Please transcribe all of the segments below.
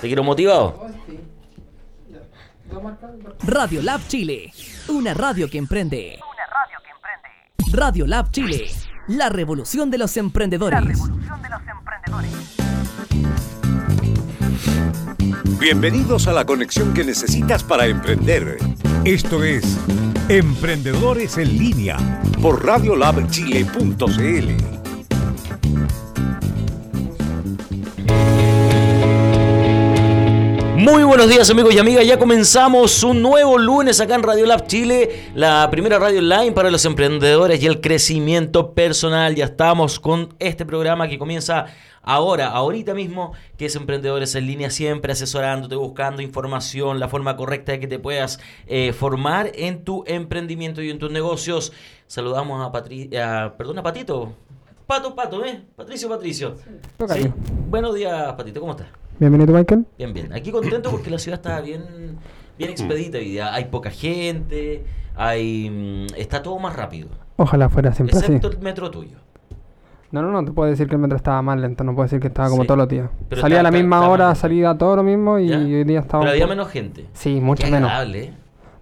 ¿Te quiero motivado? Radio Lab Chile, una radio que emprende. Una radio que emprende. Radio Lab Chile, la revolución de los emprendedores. La revolución de los emprendedores. Bienvenidos a la conexión que necesitas para emprender. Esto es Emprendedores en línea por radiolabchile.cl. Muy buenos días amigos y amigas, ya comenzamos un nuevo lunes acá en Radio Lab Chile, la primera radio online para los emprendedores y el crecimiento personal. Ya estamos con este programa que comienza ahora, ahorita mismo, que es Emprendedores en línea, siempre asesorándote, buscando información, la forma correcta de que te puedas eh, formar en tu emprendimiento y en tus negocios. Saludamos a Patricia, perdón, a Patito. Pato, Pato, ¿eh? Patricio, Patricio. Buenos días, Patito, ¿cómo estás? Bienvenido, Michael. Bien, bien. Aquí contento porque la ciudad está bien, bien expedita hoy día. Hay poca gente, hay mm, está todo más rápido. Ojalá fuera siempre Excepto el metro tuyo. No, no, no, te puedo decir que el metro estaba más lento, no puedo decir que estaba como todos los días. salía a la misma hora, salía todo lo mismo y hoy día estaba... Pero había menos gente. Sí, mucho menos.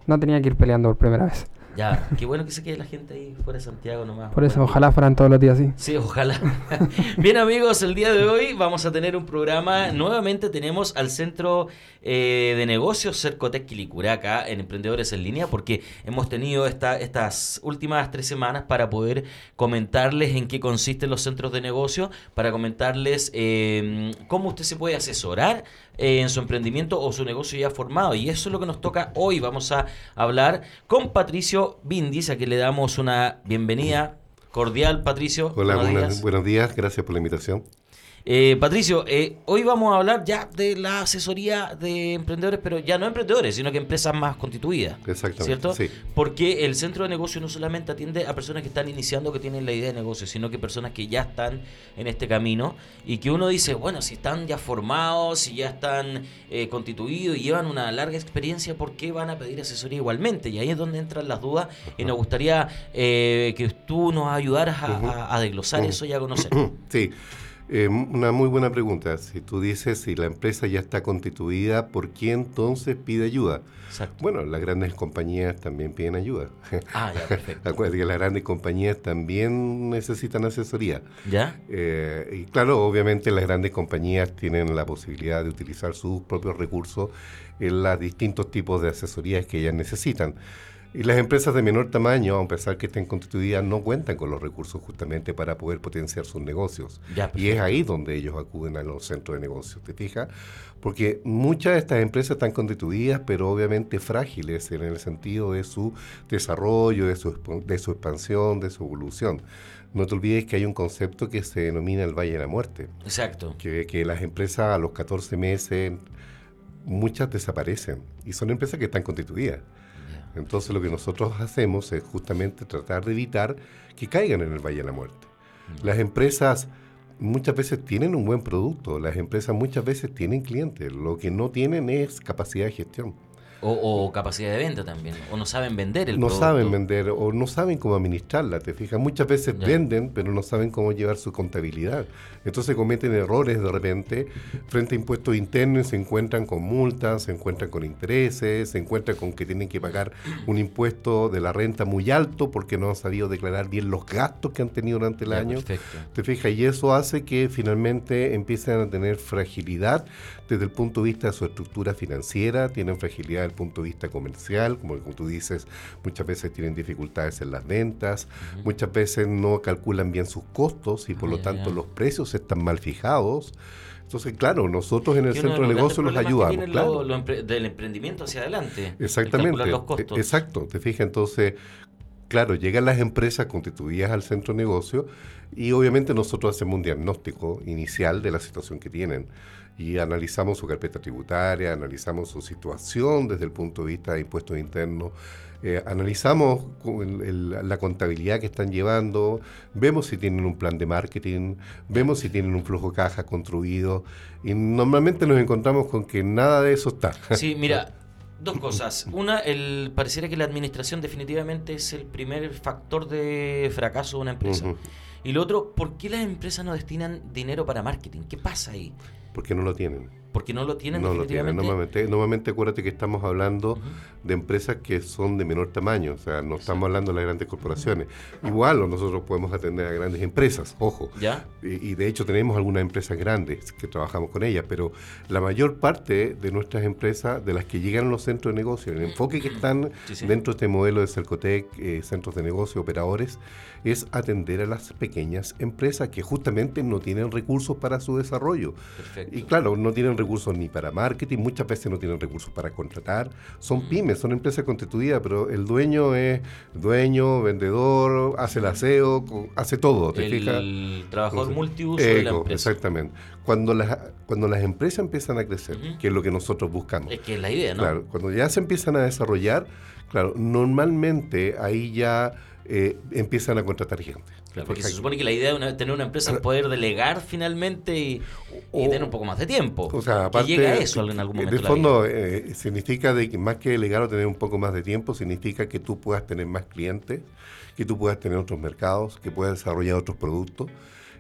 No tenía que ir peleando por primera vez. Ya, qué bueno que se quede la gente ahí fuera de Santiago nomás. Por eso, ojalá fueran todos los días así. Sí, ojalá. Bien amigos, el día de hoy vamos a tener un programa. Nuevamente tenemos al Centro eh, de Negocios Cercotec Quilicuraca en Emprendedores en Línea porque hemos tenido esta, estas últimas tres semanas para poder comentarles en qué consisten los centros de negocio, para comentarles eh, cómo usted se puede asesorar eh, en su emprendimiento o su negocio ya formado. Y eso es lo que nos toca hoy. Vamos a hablar con Patricio Bindis, a quien le damos una bienvenida cordial, Patricio. Hola, buenos días, gracias por la invitación. Eh, Patricio, eh, hoy vamos a hablar ya de la asesoría de emprendedores, pero ya no emprendedores, sino que empresas más constituidas. Exactamente. ¿Cierto? Porque el centro de negocio no solamente atiende a personas que están iniciando, que tienen la idea de negocio, sino que personas que ya están en este camino y que uno dice, bueno, si están ya formados, si ya están eh, constituidos y llevan una larga experiencia, ¿por qué van a pedir asesoría igualmente? Y ahí es donde entran las dudas y nos gustaría que tú nos ayudaras a, desglosar eso y a conocer. Sí. Eh, una muy buena pregunta. Si tú dices si la empresa ya está constituida, ¿por qué entonces pide ayuda? Bueno, las grandes compañías también piden ayuda. Ah, ya, perfecto. Acuérdate que las grandes compañías también necesitan asesoría. ¿Ya? Eh, y claro, obviamente las grandes compañías tienen la posibilidad de utilizar sus propios recursos en los distintos tipos de asesorías que ellas necesitan. Y las empresas de menor tamaño, a pesar que estén constituidas, no cuentan con los recursos justamente para poder potenciar sus negocios. y es ahí donde ellos acuden a los centros de negocios, ¿te fijas? Porque muchas de estas empresas están constituidas, pero obviamente frágiles en el sentido de su desarrollo, de su, de su expansión, de su evolución. No te olvides que hay un concepto que se denomina el Valle de la Muerte. Exacto. Que, que las empresas a los 14 meses, muchas desaparecen. Y son empresas que están constituidas. Entonces lo que nosotros hacemos es justamente tratar de evitar que caigan en el Valle de la Muerte. Mm. Las empresas muchas veces tienen un buen producto, las empresas muchas veces tienen clientes, lo que no tienen es capacidad de gestión. O, capacidad de venta también, o no saben vender el no producto. No saben vender, o no saben cómo administrarla, te fijas. Muchas veces venden, pero no saben cómo llevar su contabilidad. Entonces cometen errores de repente frente a impuestos internos, se encuentran con multas, se encuentran con intereses, se encuentran con que tienen que pagar un impuesto de la renta muy alto porque no han sabido declarar bien los gastos que han tenido durante el año. Te fijas, y eso hace que finalmente empiecen a tener fragilidad desde el punto de vista de su estructura financiera, tienen fragilidad desde el punto de vista comercial, como, tú dices, muchas veces tienen dificultades en las ventas, muchas veces no calculan bien sus costos y por lo tanto los precios están mal fijados. Entonces, claro, nosotros en el centro de negocio los ayudamos. Claro. del emprendimiento hacia adelante. Exactamente. Los costos. Exacto. Te fijas, entonces, claro, llegan las empresas constituidas al centro de negocio y obviamente nosotros hacemos un diagnóstico inicial de la situación que tienen y analizamos su carpeta tributaria, analizamos su situación desde el punto de vista de impuestos internos, eh, analizamos la contabilidad que están llevando, vemos si tienen un plan de marketing, vemos si tienen un flujo de caja construido y normalmente nos encontramos con que nada de eso está. Sí, mira, Dos cosas. Una, el pareciera que la administración definitivamente es el primer factor de fracaso de una empresa. Y lo otro, ¿por qué las empresas no destinan dinero para marketing? ¿Qué pasa ahí? Porque no lo tienen. Porque no lo tienen no lo tienen. normalmente normalmente acuérdate que estamos hablando de empresas que son de menor tamaño o sea no estamos hablando de las grandes corporaciones. Igual nosotros podemos atender a grandes empresas ojo. ¿Ya? Y, de hecho tenemos algunas empresas grandes que trabajamos con ellas pero la mayor parte de nuestras empresas de las que llegan a los centros de negocio el enfoque que están dentro de este modelo de Cercotec eh, centros de negocio operadores es atender a las pequeñas empresas que justamente no tienen recursos para su desarrollo. Y claro no tienen recursos ni para marketing, muchas veces no tienen recursos para contratar. Son mm. pymes, son empresas constituidas, pero el dueño es dueño, vendedor, hace el aseo, hace todo. ¿te el trabajador multiuso de la empresa. Exactamente. Cuando las, cuando las empresas empiezan a crecer, que es lo que nosotros buscamos. Es que es la idea, ¿no? Claro, cuando ya se empiezan a desarrollar, claro, normalmente ahí ya eh, empiezan a contratar gente. Porque se supone que la idea de tener una empresa es poder delegar finalmente y, tener un poco más de tiempo. O sea, aparte, llega a eso en algún momento. De fondo, eh, significa de que más que delegar o tener un poco más de tiempo, significa que tú puedas tener más clientes, que tú puedas tener otros mercados, que puedas desarrollar otros productos.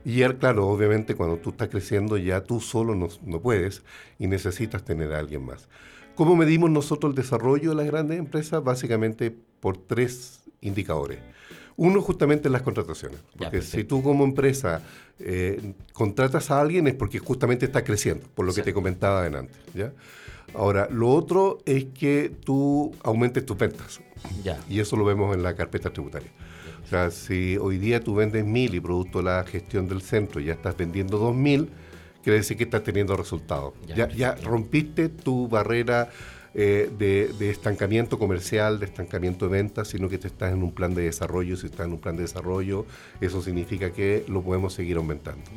Y ya, claro, obviamente cuando tú estás creciendo ya tú solo no, no puedes y necesitas tener a alguien más. ¿Cómo medimos nosotros el desarrollo de las grandes empresas? Básicamente por tres indicadores. Uno justamente en las contrataciones, porque si tú como empresa eh, contratas a alguien es porque justamente está creciendo, por lo que te comentaba adelante. ¿ya? Ahora, lo otro es que tú aumentes tus ventas. Ya. Y eso lo vemos en la carpeta tributaria. O sea, si hoy día tú vendes mil y producto de la gestión del centro ya estás vendiendo dos mil, quiere decir que estás teniendo resultados. Ya, ya rompiste tu barrera eh, de, estancamiento comercial, de estancamiento de ventas, sino que te estás en un plan de desarrollo. Si estás en un plan de desarrollo, eso significa que lo podemos seguir aumentando.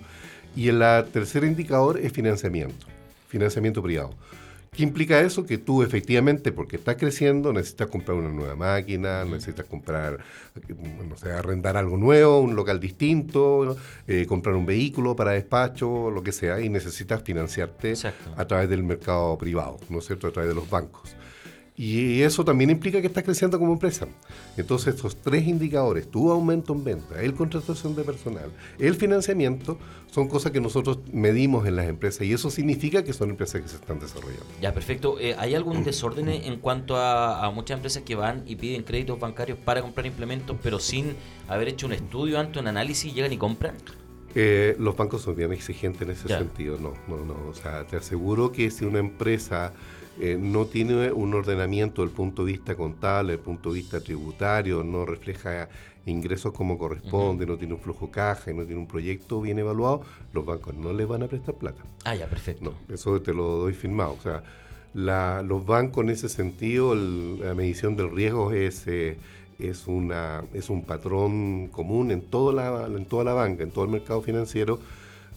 Y el tercer indicador es financiamiento, financiamiento privado. ¿Qué implica eso? Que tú efectivamente, porque estás creciendo, necesitas comprar una nueva máquina, necesitas comprar, no sé, arrendar algo nuevo, un local distinto, eh, comprar un vehículo para despacho, lo que sea, y necesitas financiarte a través del mercado privado, ¿no es cierto? A través de los bancos. Y eso también implica que estás creciendo como empresa. Entonces, estos tres indicadores, tu aumento en venta, el contratación de personal, el financiamiento, son cosas que nosotros medimos en las empresas y eso significa que son empresas que se están desarrollando. Ya, perfecto. Eh, ¿Hay algún desorden en cuanto a, muchas empresas que van y piden créditos bancarios para comprar implementos, pero sin haber hecho un estudio antes, un análisis, llegan y compran? Eh, los bancos son bien exigentes en ese sentido, no, no, no. O sea, te aseguro que si una empresa eh, no tiene un ordenamiento del punto de vista contable, del punto de vista tributario, no refleja ingresos como corresponde, no tiene un flujo caja y no tiene un proyecto bien evaluado, los bancos no le van a prestar plata. Ah, ya, perfecto. eso te lo doy firmado. O sea, los bancos en ese sentido, la medición del riesgo es... Eh, es, una, es un patrón común en toda, la, en toda la banca, en todo el mercado financiero,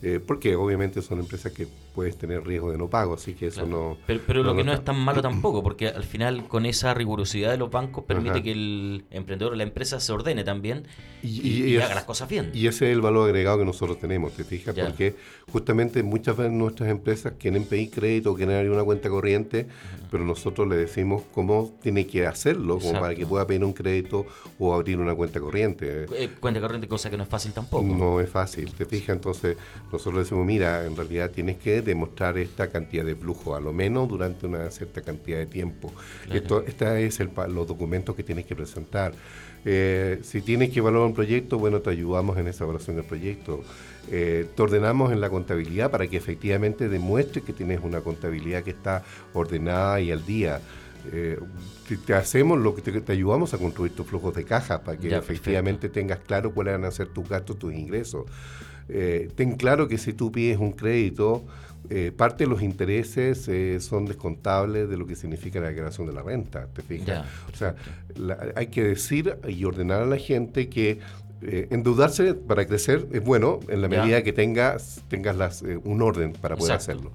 eh, porque obviamente son empresas que puedes tener riesgo de no pago, así que eso no... Pero, lo que no es tan malo tampoco, porque al final con esa rigurosidad de los bancos permite que el emprendedor o la empresa se ordene también y, haga las cosas bien. Y ese es el valor agregado que nosotros tenemos, ¿te fijas? Porque justamente muchas veces nuestras empresas quieren pedir crédito, quieren abrir una cuenta corriente, pero nosotros le decimos cómo tiene que hacerlo, como para que pueda pedir un crédito o abrir una cuenta corriente. Eh, cuenta corriente, cosa que no es fácil tampoco. No es fácil, ¿te fijas? Entonces nosotros le decimos, mira, en realidad tienes que demostrar esta cantidad de flujo, a lo menos durante una cierta cantidad de tiempo. Esto, esta es el, los documentos que tienes que presentar. Eh, si tienes que evaluar un proyecto, bueno, te ayudamos en esa evaluación del proyecto. Eh, te ordenamos en la contabilidad para que efectivamente demuestres que tienes una contabilidad que está ordenada y al día. Eh, te, hacemos lo que te, ayudamos a construir tus flujos de caja para que efectivamente tengas claro cuáles van a ser tus gastos, tus ingresos. Eh, ten claro que si tú pides un crédito, eh, parte de los intereses eh, son descontables de lo que significa la declaración de la renta, ¿te fijas? o sea, hay que decir y ordenar a la gente que endeudarse para crecer es bueno en la medida que tengas, tengas las, un orden para poder hacerlo.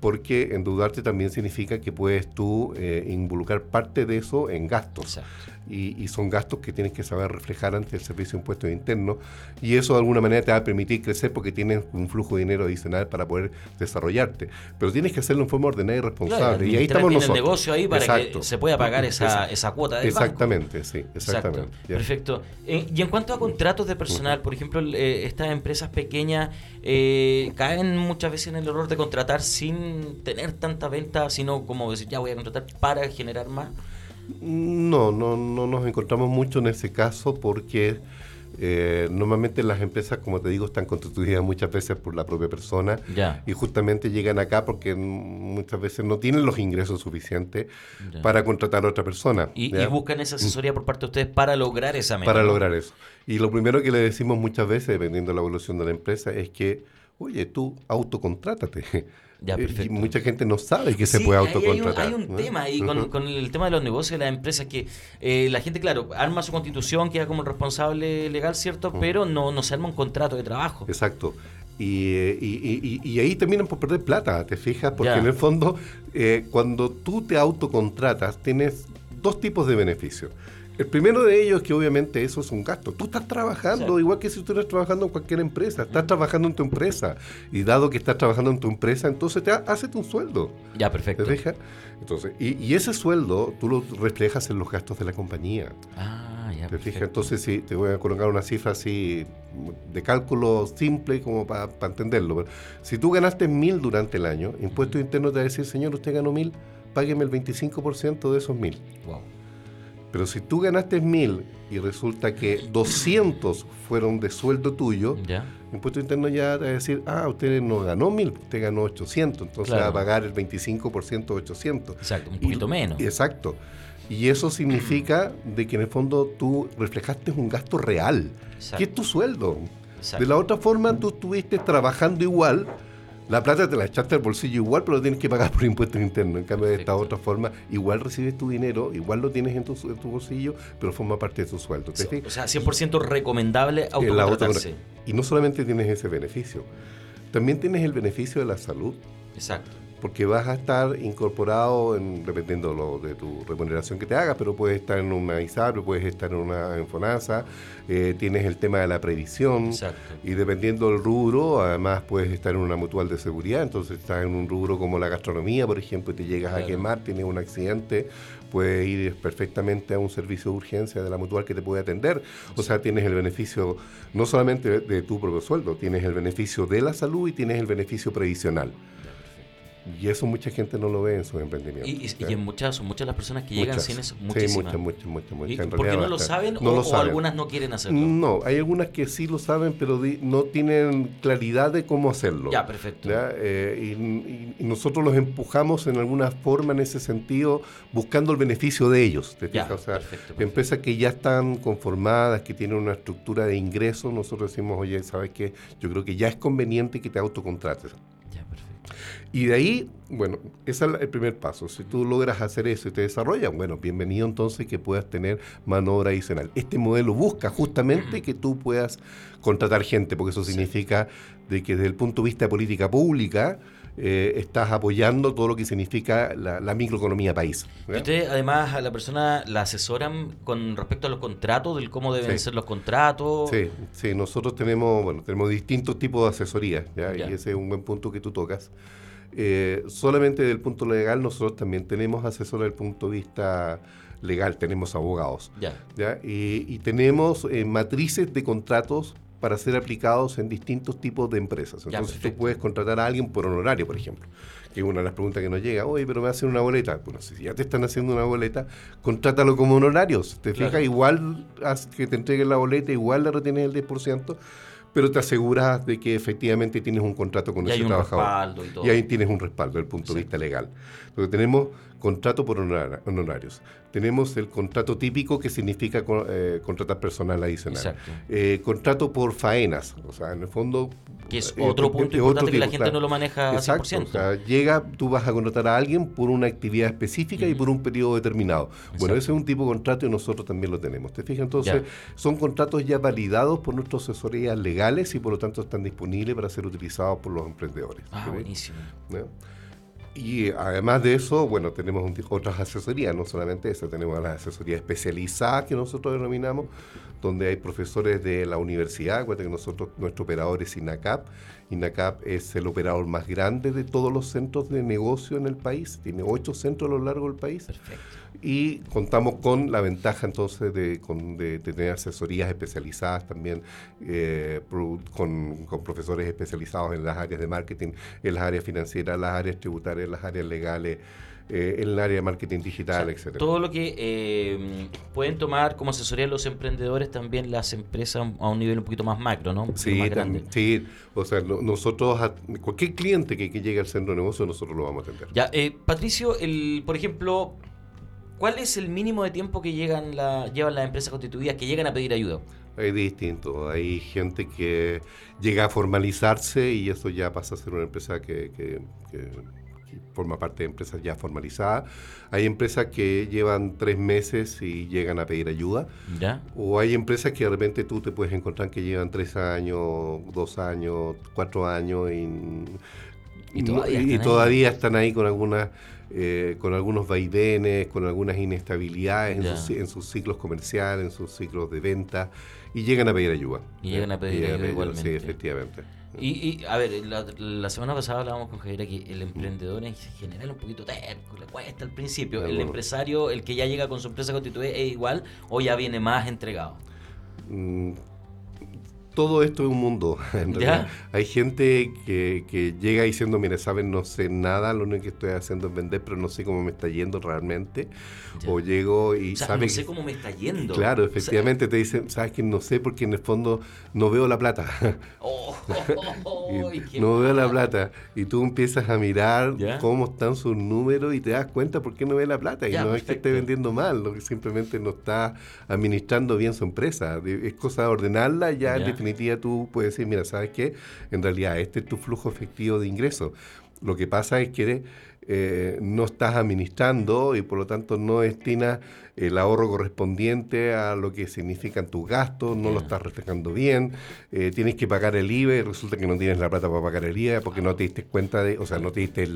Porque endeudarte también significa que puedes tú involucrar parte de eso en gastos y, son gastos que tienes que saber reflejar ante el Servicio de Impuestos Internos y eso de alguna manera te va a permitir crecer porque tienes un flujo de dinero adicional para poder desarrollarte. Pero tienes que hacerlo en forma ordenada y responsable. y ahí estamos nosotros. el negocio ahí para que se pueda pagar esa, esa cuota del Exactamente, sí, exactamente. Perfecto. Eh, y en cuanto a contratos de personal, por ejemplo, eh, estas empresas pequeñas eh, caen muchas veces en el error de contratar sin sin tener tanta venta, sino como decir, ya voy a contratar para generar más? No, no, no nos encontramos mucho en ese caso porque eh, normalmente las empresas, como te digo, están constituidas muchas veces por la propia persona y justamente llegan acá porque muchas veces no tienen los ingresos suficientes para contratar a otra persona. ¿Y, buscan esa asesoría por parte de ustedes para lograr esa meta. Para lograr eso. Y lo primero que le decimos muchas veces, dependiendo de la evolución de la empresa, es que, oye, tú autocontrátate. Eh, y mucha gente no sabe que se puede autocontratar. Hay un, hay un tema ahí con, el tema de los negocios de las empresas que eh, la gente, claro, arma su constitución, queda como el responsable legal, ¿cierto? Pero no, no se arma un contrato de trabajo. Exacto. Y, y, y, ahí terminan por perder plata, ¿te fijas? Porque en el fondo, eh, cuando tú te autocontratas, tienes dos tipos de beneficios. El primero de ellos es que obviamente eso es un gasto. Tú estás trabajando igual que si tú estás trabajando en cualquier empresa. Estás trabajando en tu empresa. Y dado que estás trabajando en tu empresa, entonces te hace un sueldo. Ya, perfecto. ¿Te deja? Entonces, y, ese sueldo tú lo reflejas en los gastos de la compañía. Ah, ya. ¿Te fijas? Entonces, sí, te voy a colocar una cifra así de cálculo simple como para entenderlo. si tú ganaste mil durante el año, impuesto interno te va a decir, señor, usted ganó mil, págueme el 25% de esos mil. Wow. Pero si tú ganaste mil y resulta que 200 fueron de sueldo tuyo, ¿Ya? el impuesto interno ya te va a decir, ah, usted no ganó mil, usted ganó 800, entonces va a pagar el 25% de 800. Exacto, un poquito menos. Exacto. Y eso significa de que en el fondo tú reflejaste un gasto real, que es tu sueldo. De la otra forma, tú estuviste trabajando igual, la plata te la echaste al bolsillo igual, pero lo tienes que pagar por impuestos internos. En cambio, de esta otra forma, igual recibes tu dinero, igual lo tienes en tu, bolsillo, pero forma parte de tu sueldo. o sea, 100% recomendable autocontratarse. Y no solamente tienes ese beneficio, también tienes el beneficio de la salud. Exacto porque vas a estar incorporado, en, dependiendo de tu remuneración que te hagas, pero puedes estar en una ISAPRE, puedes estar en una Enfonasa, eh, tienes el tema de la previsión, y dependiendo del rubro, además puedes estar en una mutual de seguridad, entonces estás en un rubro como la gastronomía, por ejemplo, y te llegas a quemar, tienes un accidente, puedes ir perfectamente a un servicio de urgencia de la mutual que te puede atender. O sea, tienes el beneficio no solamente de tu propio sueldo, tienes el beneficio de la salud y tienes el beneficio previsional. Y eso mucha gente no lo ve en sus emprendimientos. Y, y, en muchas, son muchas las personas que llegan sin eso. Muchísimas. Sí, muchas, muchas, muchas. muchas. ¿Por qué no lo saben o, algunas no quieren hacerlo? No, hay algunas que sí lo saben, pero no tienen claridad de cómo hacerlo. Ya, perfecto. Eh, y, nosotros los empujamos en alguna forma en ese sentido, buscando el beneficio de ellos. ¿te ya, o sea, empresas que ya están conformadas, que tienen una estructura de ingresos, nosotros decimos, oye, ¿sabes qué? Yo creo que ya es conveniente que te autocontrates. Y de ahí, bueno, ese es el primer paso. Si tú logras hacer eso y te desarrollas, bueno, bienvenido entonces que puedas tener mano obra adicional. Este modelo busca justamente que tú puedas contratar gente, porque eso significa de que desde el punto de vista de política pública, eh, estás apoyando todo lo que significa la, microeconomía país. ¿Y usted además a la persona la asesoran con respecto a los contratos, del cómo deben ser los contratos? Sí, sí, nosotros tenemos, bueno, tenemos distintos tipos de asesoría, y ese es un buen punto que tú tocas. Eh, solamente desde el punto legal nosotros también tenemos asesor desde el punto de vista legal, tenemos abogados. Ya. Y, tenemos eh, matrices de contratos para ser aplicados en distintos tipos de empresas. Entonces tú puedes contratar a alguien por honorario, por ejemplo, que es una de las preguntas que nos llega, oye, pero me hacen una boleta. Bueno, si ya te están haciendo una boleta, contrátalo como honorarios. Te fijas, igual que te entreguen la boleta, igual le retienes el 10%, pero te aseguras de que efectivamente tienes un contrato con ese trabajador. Y, ahí tienes un respaldo desde el punto de vista legal. Porque tenemos contrato por honorarios. Tenemos el contrato típico que significa eh, contratar personal adicional. Eh, contrato por faenas, o sea, en el fondo... Que es eh, otro punto importante que la gente no lo maneja Exacto, 100%. O sea, llega, tú vas a contratar a alguien por una actividad específica y por un periodo determinado. Bueno, ese es un tipo de contrato y nosotros también lo tenemos. ¿Te fijas? Entonces, son contratos ya validados por nuestras asesorías legales y por lo tanto están disponibles para ser utilizados por los emprendedores. Ah, buenísimo. Y además de eso, bueno, tenemos otras asesorías, no solamente eso, tenemos las asesorías especializadas que nosotros denominamos, donde hay profesores de la universidad, que nosotros, nuestro operador es INACAP, INACAP es el operador más grande de todos los centros de negocio en el país, tiene ocho centros a lo largo del país. Perfecto. Y contamos con la ventaja entonces de, tener asesorías especializadas también eh, con, profesores especializados en las áreas de marketing, en las áreas financieras, las áreas tributarias, en las áreas legales, eh, en el área de marketing digital, etcétera. Todo lo que eh, pueden tomar como asesoría los emprendedores, también las empresas a un nivel un poquito más macro, ¿no? sí, sí, o sea, nosotros, cualquier cliente que, llegue al centro de negocio, nosotros lo vamos a atender. Ya, eh, Patricio, el, por ejemplo, ¿cuál es el mínimo de tiempo que llegan la, llevan las empresas constituidas que llegan a pedir ayuda? Hay distinto, hay gente que llega a formalizarse y eso ya pasa a ser una empresa que, que forma parte de empresas ya formalizadas. Hay empresas que llevan tres meses y llegan a pedir ayuda. ¿Ya? O hay empresas que de repente tú te puedes encontrar que llevan tres años, dos años, cuatro años y, todavía, están, ahí? con algunas... Eh, con algunos vaivenes, con algunas inestabilidades en sus, ciclos comerciales, en sus ciclos de venta, y llegan a pedir ayuda. Y llegan a pedir ayuda, igualmente. Sí, efectivamente. Y, a ver, la, semana pasada hablábamos con Javier que el emprendedor en general es un poquito terco, le cuesta al principio. el empresario, el que ya llega con su empresa constituida, es igual o ya viene más entregado. Mm, todo esto es un mundo. Hay gente que, llega diciendo, mire, saben, no sé nada, lo único que estoy haciendo es vender, pero no sé cómo me está yendo realmente. O llego y o no sé cómo me está yendo. Claro, efectivamente te dicen, sabes que no sé porque en el fondo no veo la plata. Oh, no veo la plata. Y tú empiezas a mirar cómo están sus números y te das cuenta por qué no ve la plata. Y no es que esté vendiendo mal, lo que simplemente no está administrando bien su empresa. Es cosa de ordenarla ya, ya definitiva tú puedes decir, mira, ¿sabes qué? En realidad este es tu flujo efectivo de ingresos. Lo que pasa es que eh, no estás administrando y por lo tanto no destinas el ahorro correspondiente a lo que significan tus gastos, no lo estás reflejando bien, eh, tienes que pagar el IVA y resulta que no tienes la plata para pagar el IVA porque no te diste cuenta de, o sea, no te diste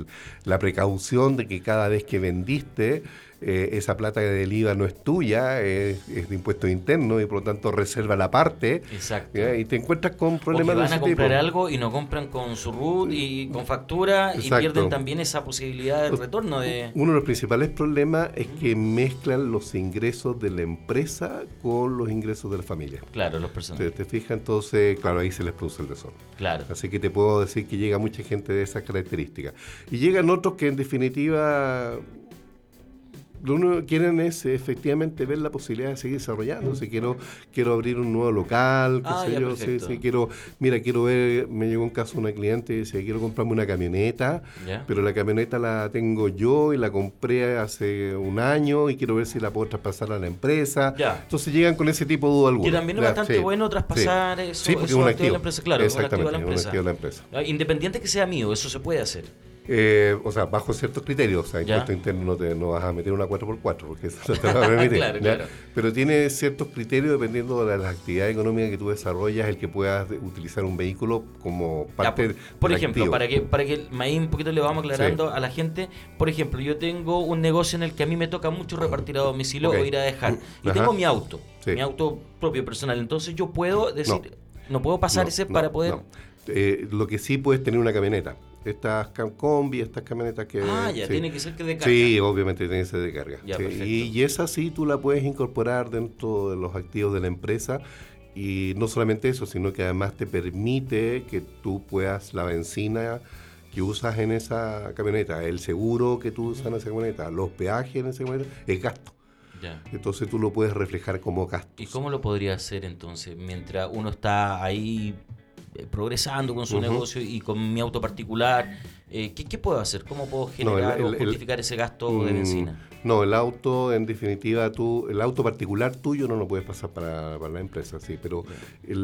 la precaución de que cada vez que vendiste, eh, esa plata del IVA no es tuya, es, de impuesto interno y por lo tanto reserva la parte. Exacto. Y te encuentras con problemas o van a comprar algo y no compran con su RUT y con factura y pierden también esa posibilidad de retorno. de Uno de los principales problemas es que mezclan los ingresos de la empresa con los ingresos de la familia. Claro, los personales. Te, te fijas, entonces, claro, ahí se les produce el desorden. Claro. Así que te puedo decir que llega mucha gente de esas características. Y llegan otros que en definitiva lo único que quieren es efectivamente ver la posibilidad de seguir desarrollando. Si quiero, quiero abrir un nuevo local, ah, yo, si, quiero, mira, quiero ver, me llegó un caso una cliente y dice, quiero comprarme una camioneta, pero la camioneta la tengo yo y la compré hace un año y quiero ver si la puedo traspasar a la empresa. Entonces llegan con ese tipo de duda alguna. Que también es bastante bueno traspasar eso, sí, porque es un activo de la empresa, claro, Exactamente, un activo de la empresa. Independiente que sea mío, eso se puede hacer. Eh, o sea, bajo ciertos criterios. O sea, impuesto interno no, te, no vas a meter una 4x4 porque eso te va a permitir. Pero tiene ciertos criterios dependiendo de las actividades económicas que tú desarrollas, el que puedas utilizar un vehículo como parte por, por ejemplo, para que para que ahí un poquito le vamos aclarando a la gente, por ejemplo, yo tengo un negocio en el que a mí me toca mucho repartir a domicilio o ir a dejar. Y tengo mi auto, mi auto propio personal. Entonces yo puedo decir, no, puedo pasar ese para poder... Eh, lo que sí puedes tener una camioneta estas combi, estas camionetas que... Ah, ya, tiene que ser que de carga. Sí, obviamente tiene que ser de carga. y, y, esa sí tú la puedes incorporar dentro de los activos de la empresa y no solamente eso, sino que además te permite que tú puedas la benzina que usas en esa camioneta, el seguro que tú usas en esa camioneta, los peajes en esa camioneta, es gasto. Ya. Entonces tú lo puedes reflejar como gasto. ¿Y cómo lo podría hacer entonces? Mientras uno está ahí progresando con su negocio y con mi auto particular, eh, ¿qué, puedo hacer? ¿Cómo puedo generar o justificar ese gasto de mm, benzina? No, el auto, en definitiva, tú, el auto particular tuyo no lo puedes pasar para, la empresa, sí, pero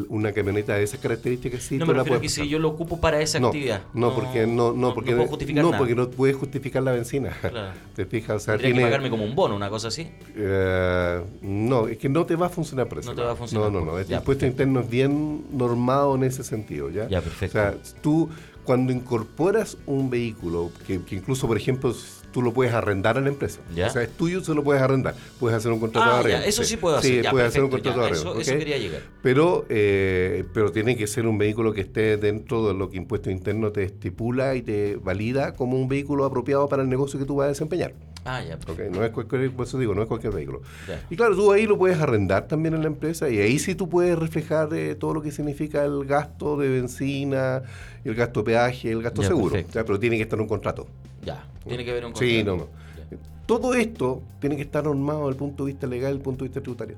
una camioneta de esas características sí. No, me que si yo lo ocupo para esa actividad. No, porque no, no, porque no, porque no puedes justificar la benzina. ¿Te fijas? O sea, tiene, que pagarme como un bono, una cosa así. Eh, no, es que no te va a funcionar por eso. No te va a funcionar. No, no, no. El impuesto interno es bien normado en ese sentido, ¿ya? Ya, perfecto. O sea, tú cuando incorporas un vehículo, que, que incluso, por ejemplo, tú lo puedes arrendar a la empresa. O sea, es tuyo, se lo puedes arrendar. Puedes hacer un contrato de arrendar. Eso sí, puedo hacer. Sí, puedes hacer un contrato de arrendar. Eso, quería llegar. Pero, eh, pero tiene que ser un vehículo que esté dentro de lo que Impuesto Interno te estipula y te valida como un vehículo apropiado para el negocio que tú vas a desempeñar. Ah, ya. Okay, no es cualquier, por eso digo, no es cualquier vehículo. Y claro, tú ahí lo puedes arrendar también en la empresa y ahí sí tú puedes reflejar eh, todo lo que significa el gasto de benzina, el gasto de peaje, el gasto seguro. pero tiene que estar en un contrato. Ya, tiene que haber un contrato. Sí, no, no. Todo esto tiene que estar normado desde el punto de vista legal, desde el punto de vista tributario.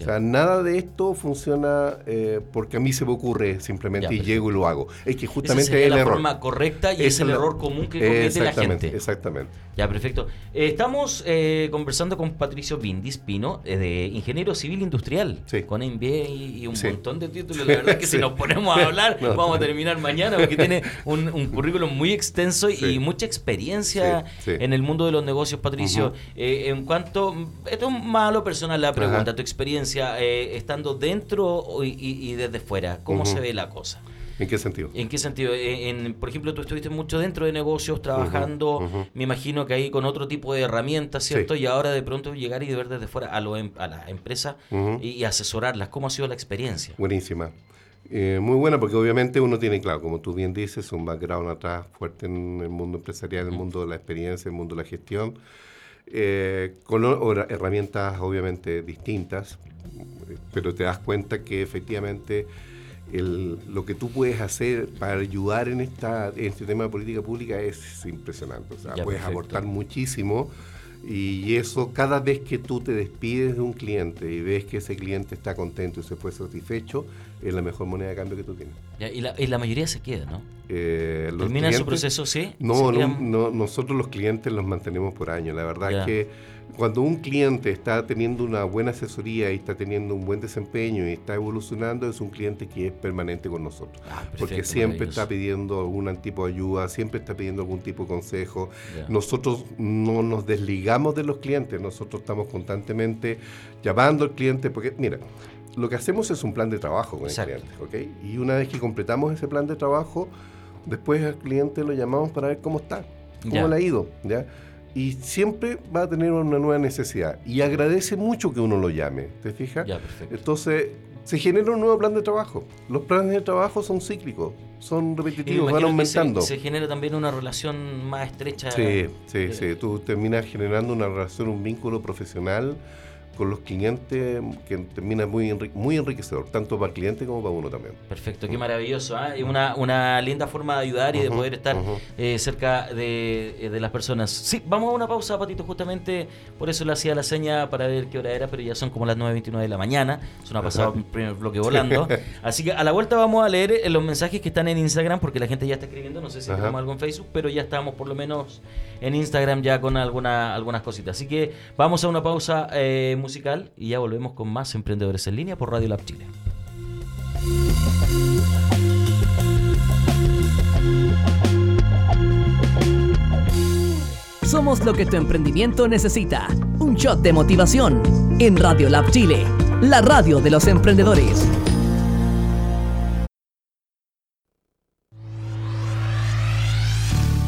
O sea, nada de esto funciona eh, porque a mí se me ocurre simplemente y llego y lo hago. Es que justamente es la forma correcta y es, el error común que comete la gente. Exactamente. Ya, perfecto. Eh, estamos eh, conversando con Patricio Vindis Pino, de ingeniero civil industrial, con MBA y, un montón de títulos. La verdad es que si nos ponemos a hablar, vamos a terminar mañana porque tiene un, currículum muy extenso y mucha experiencia en el mundo de los negocios, Patricio. en cuanto, esto es malo personal la pregunta, tu experiencia eh, estando dentro y, desde fuera? ¿Cómo se ve la cosa? ¿En qué sentido? ¿En qué sentido? Eh, en, por ejemplo, tú estuviste mucho dentro de negocios, trabajando, me imagino que ahí con otro tipo de herramientas, ¿cierto? Y ahora de pronto llegar y ver desde fuera a, lo, em, a la empresa y, asesorarlas. ¿Cómo ha sido la experiencia? Buenísima. Eh, muy buena porque obviamente uno tiene, claro, como tú bien dices, un background atrás fuerte en el mundo empresarial, en el mundo de la experiencia, en el mundo de la gestión, con herramientas obviamente distintas, pero te das cuenta que efectivamente lo que tú puedes hacer para ayudar en, esta, este tema de política pública es impresionante. O sea, puedes aportar muchísimo y eso cada vez que tú te despides de un cliente y ves que ese cliente está contento y se fue satisfecho, es la mejor moneda de cambio que tú tienes. y, la, y, la, mayoría se queda, ¿no? Eh, ¿Termina su proceso, sí? No, no, nosotros los clientes los mantenemos por años. La verdad es que cuando un cliente está teniendo una buena asesoría y está teniendo un buen desempeño y está evolucionando, es un cliente que es permanente con nosotros. Ah, porque siempre está pidiendo algún tipo de ayuda, siempre está pidiendo algún tipo de consejo. Nosotros no nos desligamos de los clientes, nosotros estamos constantemente llamando al cliente, porque mira, lo que hacemos es un plan de trabajo con el cliente, ¿ok? Y una vez que completamos ese plan de trabajo, después al cliente lo llamamos para ver cómo está, cómo le ha ido, ¿ya? Y siempre va a tener una nueva necesidad. Y agradece mucho que uno lo llame, ¿te fijas? Entonces, se genera un nuevo plan de trabajo. Los planes de trabajo son cíclicos, son repetitivos, van aumentando. Se, genera también una relación más estrecha. Sí, sí, sí. Tú terminas generando una relación, un vínculo profesional con los clientes que termina muy, muy enriquecedor, tanto para el cliente como para uno también. Perfecto, qué maravilloso. ¿eh? Una, una linda forma de ayudar y de poder estar eh, cerca de, eh, de, las personas. Sí, vamos a una pausa, Patito, justamente por eso le hacía la seña para ver qué hora era, pero ya son como las 9.29 de la mañana. Es una pasada el primer bloque volando. Así que a la vuelta vamos a leer los mensajes que están en Instagram, porque la gente ya está escribiendo, no sé si tenemos algo en Facebook, pero ya estamos por lo menos en Instagram ya con alguna, algunas cositas. Así que vamos a una pausa eh, y ya volvemos con más Emprendedores en Línea por Radio Lab Chile. Somos lo que tu emprendimiento necesita. Un shot de motivación en Radio Lab Chile, la radio de los emprendedores.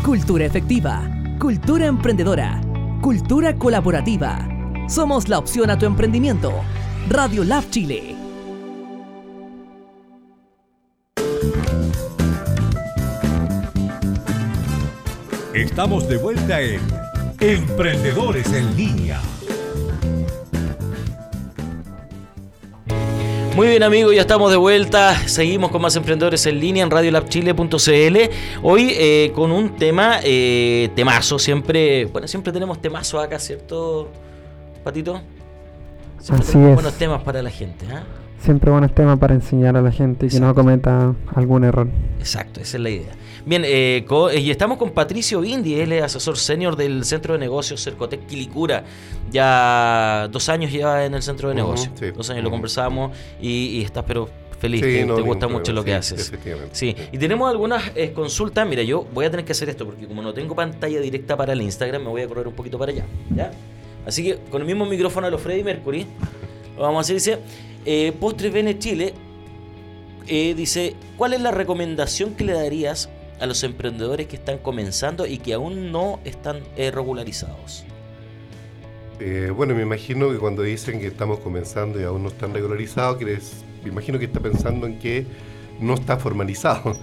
Cultura efectiva, cultura emprendedora, cultura colaborativa somos la opción a tu emprendimiento. Radio Lab Chile. Estamos de vuelta en Emprendedores en Línea. Muy bien amigos, ya estamos de vuelta. Seguimos con más emprendedores en línea en radiolabchile.cl. Hoy eh, con un tema, eh, temazo, siempre, bueno, siempre tenemos temazo acá, ¿cierto? Patito. Así es. Buenos temas para la gente. ¿eh? Siempre buenos temas para enseñar a la gente y que no cometa algún error. Exacto, esa es la idea. Bien, eh, eh, y estamos con Patricio Bindi, él es asesor senior del Centro de Negocios Cercotec Quilicura. Ya dos años lleva en el Centro de Negocios. Dos años lo conversamos y, estás pero feliz, te gusta mucho lo que haces. Sí, y tenemos algunas eh, consultas. Mira, yo voy a tener que hacer esto porque como no tengo pantalla directa para el Instagram, me voy a correr un poquito para allá. ¿ya? Así que con el mismo micrófono a los Freddy Mercury, lo vamos a hacer. Dice, eh, Postres Bene Chile, dice, ¿cuál es la recomendación que le darías a los emprendedores que están comenzando y que aún no están eh, regularizados? Eh, bueno, me imagino que cuando dicen que estamos comenzando y aún no están regularizados, me imagino que está pensando en que no está formalizado.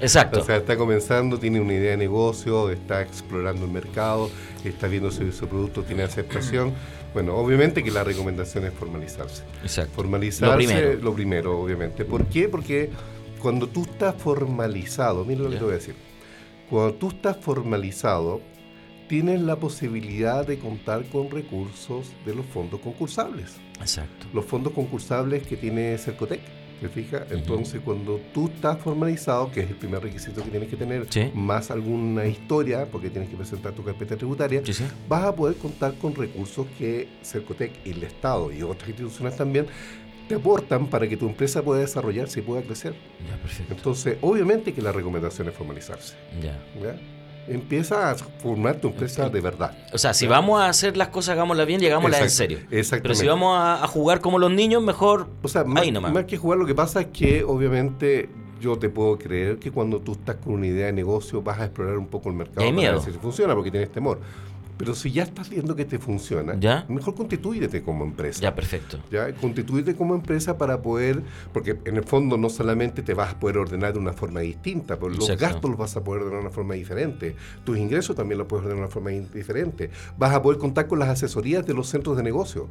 Exacto. o sea, está comenzando, tiene una idea de negocio, está explorando el mercado, está viendo si su producto tiene aceptación. Bueno, obviamente que la recomendación es formalizarse. Exacto. Formalizarse, lo primero, lo primero obviamente. ¿Por qué? Porque cuando tú estás formalizado, mira lo que te voy a decir, cuando tú estás formalizado, tienes la posibilidad de contar con recursos de los fondos concursables. Exacto. Los fondos concursables que tiene Cercotec. ¿Te fijas? Entonces, cuando tú estás formalizado, que es el primer requisito que tienes que tener, más alguna historia, porque tienes que presentar tu carpeta tributaria, vas a poder contar con recursos que Cercotec, el Estado y otras instituciones también te aportan para que tu empresa pueda desarrollarse y pueda crecer. Ya, perfecto. Entonces, obviamente que la recomendación es formalizarse. Ya. Empieza a formar tu empresa de verdad. O sea, si vamos a hacer las cosas, hagámoslas bien y hagámoslas en serio. Pero si vamos a, jugar como los niños, mejor o sea, más, Más que jugar, lo que pasa es que obviamente yo te puedo creer que cuando tú estás con una idea de negocio vas a explorar un poco el mercado para ver si funciona porque tienes temor. Pero si ya estás viendo que te funciona, ¿Ya? mejor constituídete como empresa. Ya, perfecto. Ya, constituyete como empresa para poder, porque en el fondo no solamente te vas a poder ordenar de una forma distinta, pero los gastos los vas a poder ordenar de una forma diferente, tus ingresos también los puedes ordenar de una forma diferente, vas a poder contar con las asesorías de los centros de negocio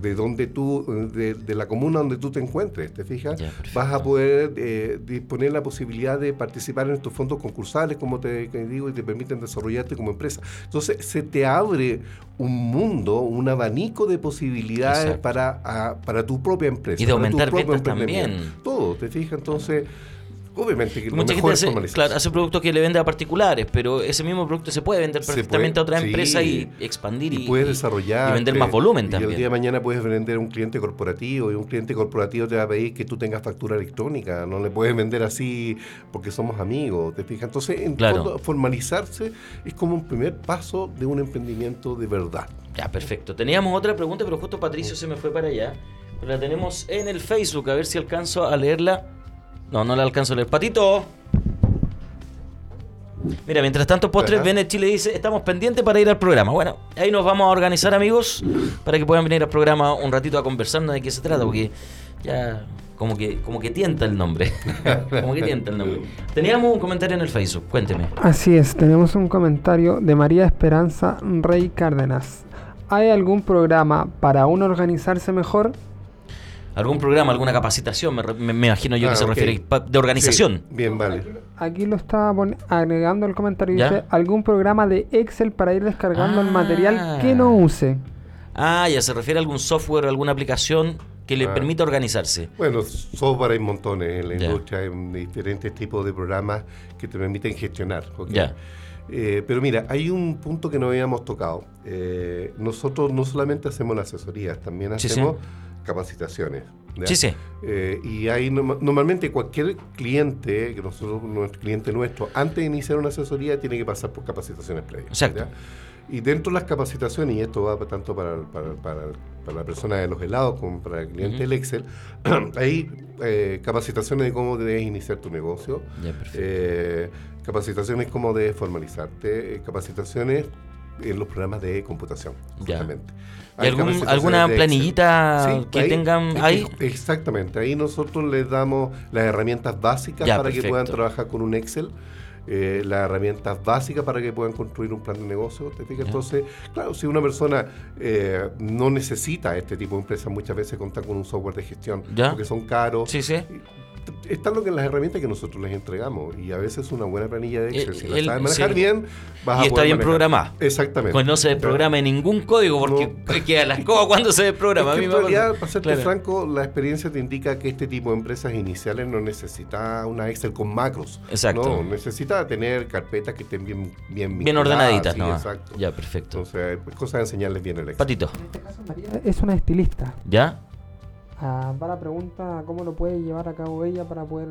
de donde tú, de, la comuna donde tú te encuentres, ¿te fijas? Vas a poder eh, disponer la posibilidad de participar en estos fondos concursales, como te digo, y te permiten desarrollarte como empresa. Entonces, se te abre un mundo, un abanico de posibilidades para, para tu propia empresa. Y de aumentar ventas también. Todo, ¿te fijas? Entonces... Obviamente que Mucha gente hace, claro, hace productos que le vende a particulares, pero ese mismo producto se puede vender perfectamente a otra empresa y expandir y, puedes desarrollar y vender más volumen también. Y el día de mañana puedes vender a un cliente corporativo y un cliente corporativo te va a pedir que tú tengas factura electrónica, no le puedes vender así porque somos amigos, ¿te fijas? Entonces, en todo, formalizarse es como un primer paso de un emprendimiento de verdad. Ya, perfecto. Teníamos otra pregunta, pero justo Patricio se me fue para allá. La tenemos en el Facebook, a ver si alcanzo a leerla. No, no le alcanzo a leer. Patito. Mira, mientras tanto, Postres viene Chile dice, estamos pendientes para ir al programa. Bueno, ahí nos vamos a organizar, amigos, para que puedan venir al programa un ratito a conversarnos de qué se trata, porque ya como que, como que tienta el nombre. como que tienta el nombre. Teníamos un comentario en el Facebook, cuénteme. Así es, tenemos un comentario de María Esperanza Rey Cárdenas. ¿Hay algún programa para uno organizarse mejor? Algún programa, alguna capacitación, me, imagino yo que ah, se refiere de organización. bien, vale. Aquí lo estaba agregando el comentario. Dice, algún programa de Excel para ir descargando el material que no use. Ah, ya se refiere a algún software, alguna aplicación que le ah. permita organizarse. Bueno, software hay montones en la industria, hay diferentes tipos de programas que te permiten gestionar. Ya. Eh, pero mira, hay un punto que no habíamos tocado. Eh, nosotros no solamente hacemos la asesoría, también hacemos capacitaciones. Sí, sí. Eh, y hay normalmente cualquier cliente, que nosotros, nuestro cliente nuestro, antes de iniciar una asesoría tiene que pasar por capacitaciones previas. Exacto. Y dentro de las capacitaciones, y esto va tanto para, para, para, la persona de los helados como para el cliente del Excel, hay eh, capacitaciones de cómo debes iniciar tu negocio, eh, capacitaciones cómo debes formalizarte, capacitaciones en los programas de computación, justamente. ¿Y alguna planillita que tengan ahí? Exactamente, ahí nosotros les damos las herramientas básicas para que puedan trabajar con un Excel. Eh, las herramientas básicas para que puedan construir un plan de negocio. ¿te Entonces, claro, si una persona eh, no necesita este tipo de empresas, muchas veces contar con un software de gestión, porque son caros. Sí, sí está lo que las herramientas que nosotros les entregamos y a veces una buena planilla de Excel, si la sabes manejar bien, vas y está bien programada. Exactamente. Pues no se desprograma ningún código porque queda la escoba cuando se desprograma. en realidad, para serte franco, la experiencia te indica que este tipo de empresas iniciales no necesita una Excel con macros. Exacto. No, necesita tener carpetas que estén bien bien, bien ordenaditas, ¿no? Exacto. Ya, perfecto. Entonces, pues, cosa de enseñarles bien el Excel. Patito. En este caso, María es una estilista. ¿Ya? Ah, va la pregunta, ¿cómo lo puede llevar a cabo ella para poder...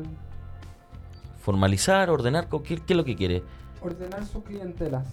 Formalizar, ordenar, ¿qué, qué es lo que quiere? Ordenar sus clientelas.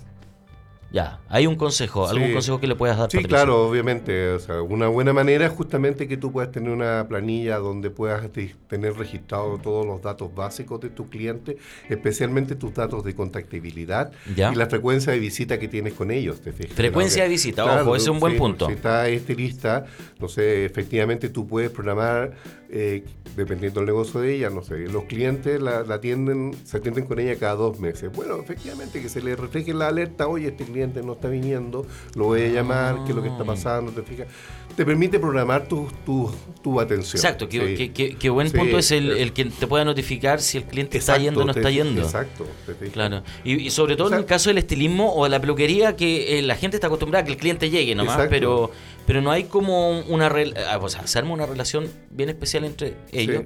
Ya, hay un consejo, algún consejo que le puedas dar. Sí, claro, obviamente. O sea, una buena manera es justamente que tú puedas tener una planilla donde puedas tener registrado todos los datos básicos de tu cliente, especialmente tus datos de contactabilidad y la frecuencia de visita que tienes con ellos. ¿te frecuencia de visita, ojo, ese es un buen punto. Si está este lista, no sé, efectivamente tú puedes programar eh, dependiendo del negocio de ella, no sé, los clientes la, atienden, se atienden con ella cada dos meses. Bueno, efectivamente, que se le refleje la alerta, oye, este cliente no está viniendo, lo voy a llamar, qué es lo que está ah. pasando, te fijas. Te permite programar tu, tu, tu atención. Exacto, qué, buen punto es el, que te pueda notificar si el cliente está yendo o no está yendo. Exacto. Claro. Y, sobre todo en el caso del estilismo o de la peluquería, que eh, la gente está acostumbrada a que el cliente llegue nomás, pero pero no hay como una... Ah, o sea, se arma una relación bien especial entre ellos.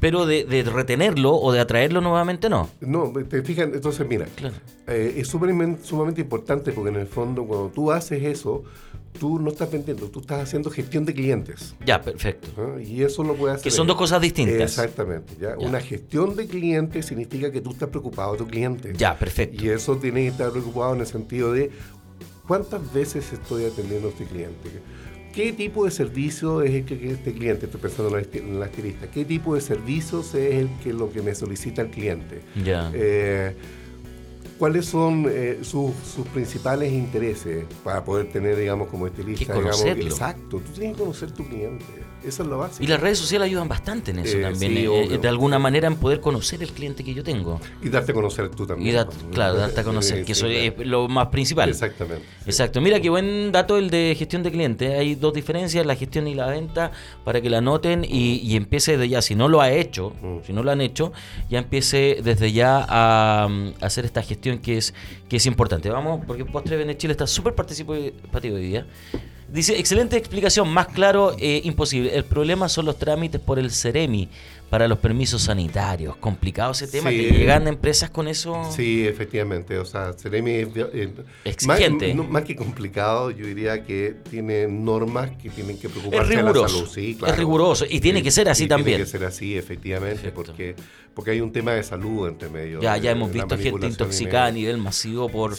Pero de, retenerlo o de atraerlo nuevamente no. No, te fijas, entonces mira, eh, es sumamente importante porque en el fondo cuando tú haces eso, tú no estás vendiendo, tú estás haciendo gestión de clientes. Ya, perfecto. ¿Ah? Y eso lo puede hacer. Que son dos cosas distintas. Exactamente. ¿ya? Una gestión de clientes significa que tú estás preocupado de tu cliente. Ya, perfecto. Y eso tiene que estar preocupado en el sentido de, ¿Cuántas veces estoy atendiendo a este cliente? ¿Qué tipo de servicio es el que este cliente, estoy pensando en la estilista, qué tipo de servicios es el que lo que me solicita el cliente? Ya. Eh, ¿Cuáles son eh, sus, principales intereses para poder tener, digamos, como estilista? Digamos, exacto, tú tienes que conocer tu cliente. Eso es lo básico. Y las redes sociales ayudan bastante en eso eh, también, eh, de alguna manera en poder conocer el cliente que yo tengo. Y darte a conocer tú también. Y claro, darte a conocer, que eso es lo más principal. Exactamente. Exacto. Mira qué buen dato el de gestión de cliente. Hay dos diferencias, la gestión y la venta, para que la noten y, empiece desde ya. Si no lo ha hecho, mm. si no lo han hecho, ya empiece desde ya a, hacer esta gestión que es, que es importante. Vamos, porque Postre Vende Chile está súper participativo hoy día. Dice, excelente explicación, más claro, eh, imposible. El problema son los trámites por el CEREMI para los permisos sanitarios. Complicado ese tema, que llegan empresas con eso. Sí, efectivamente. O sea, Ceremi es eh, exigente. Más, que complicado, yo diría que tiene normas que tienen que preocuparse de la salud. Sí, claro. Es riguroso y tiene que ser así también. Tiene que ser así, efectivamente, porque porque hay un tema de salud entre medio. Ya, ya hemos visto gente intoxicada a nivel masivo por,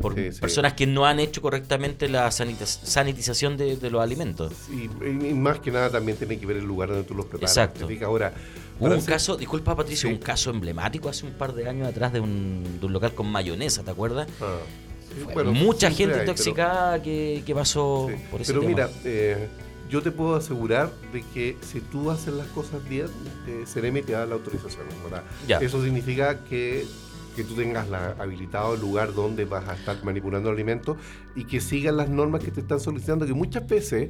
por personas que no han hecho correctamente la sanitización de, los alimentos. Y, y, más que nada también tiene que ver el lugar donde tú los preparas. Exacto. Ahora, Hubo un caso, disculpa Patricio, un caso emblemático hace un par de años atrás de un, de un local con mayonesa, ¿te acuerdas? Ah. mucha gente intoxicada que, que, pasó por ese Pero mira, eh, yo te puedo asegurar de que si tú haces las cosas bien, eh, Ceremi te da la autorización. ¿verdad? Eso significa que que tú tengas la, habilitado el lugar donde vas a estar manipulando alimentos y que sigan las normas que te están solicitando, que muchas veces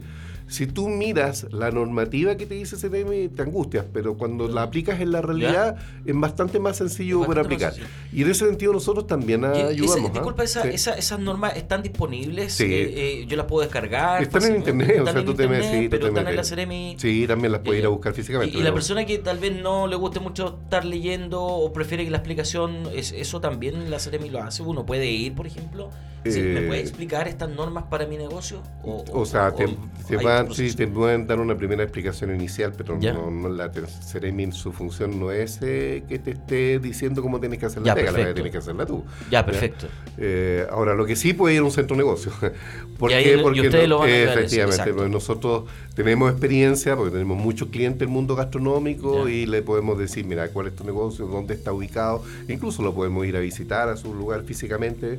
si tú miras la normativa que te dice CDM, te angustias, pero cuando la aplicas en la realidad es bastante más sencillo para aplicar. Y en ese sentido nosotros también ayudamos. ¿ah? disculpa, esas normas están disponibles, sí. Eh, eh, yo las puedo descargar. Están en internet, o sea, tú te metes. Pero están en la CRM. Sí, también las puedes ir a buscar físicamente. Y, la persona que tal vez no le guste mucho estar leyendo o prefiere que la explicación, es, eso también la CRM lo hace. Uno puede ir, por ejemplo. ¿Me puede eh, explicar estas normas para mi negocio? O, sea, te, te sí, te pueden dar una primera explicación inicial, pero no, la Ceremi, su función no es eh, que te esté diciendo cómo tienes que hacer la pega, la tienes que hacerla tú. Ya, perfecto. Eh, ahora, lo que sí puede ir a un centro de negocio. ¿Por qué? Porque ustedes lo van a Efectivamente, porque nosotros tenemos experiencia, porque tenemos muchos clientes en el mundo gastronómico y le podemos decir, mira, cuál es tu negocio, dónde está ubicado. Incluso lo podemos ir a visitar a su lugar físicamente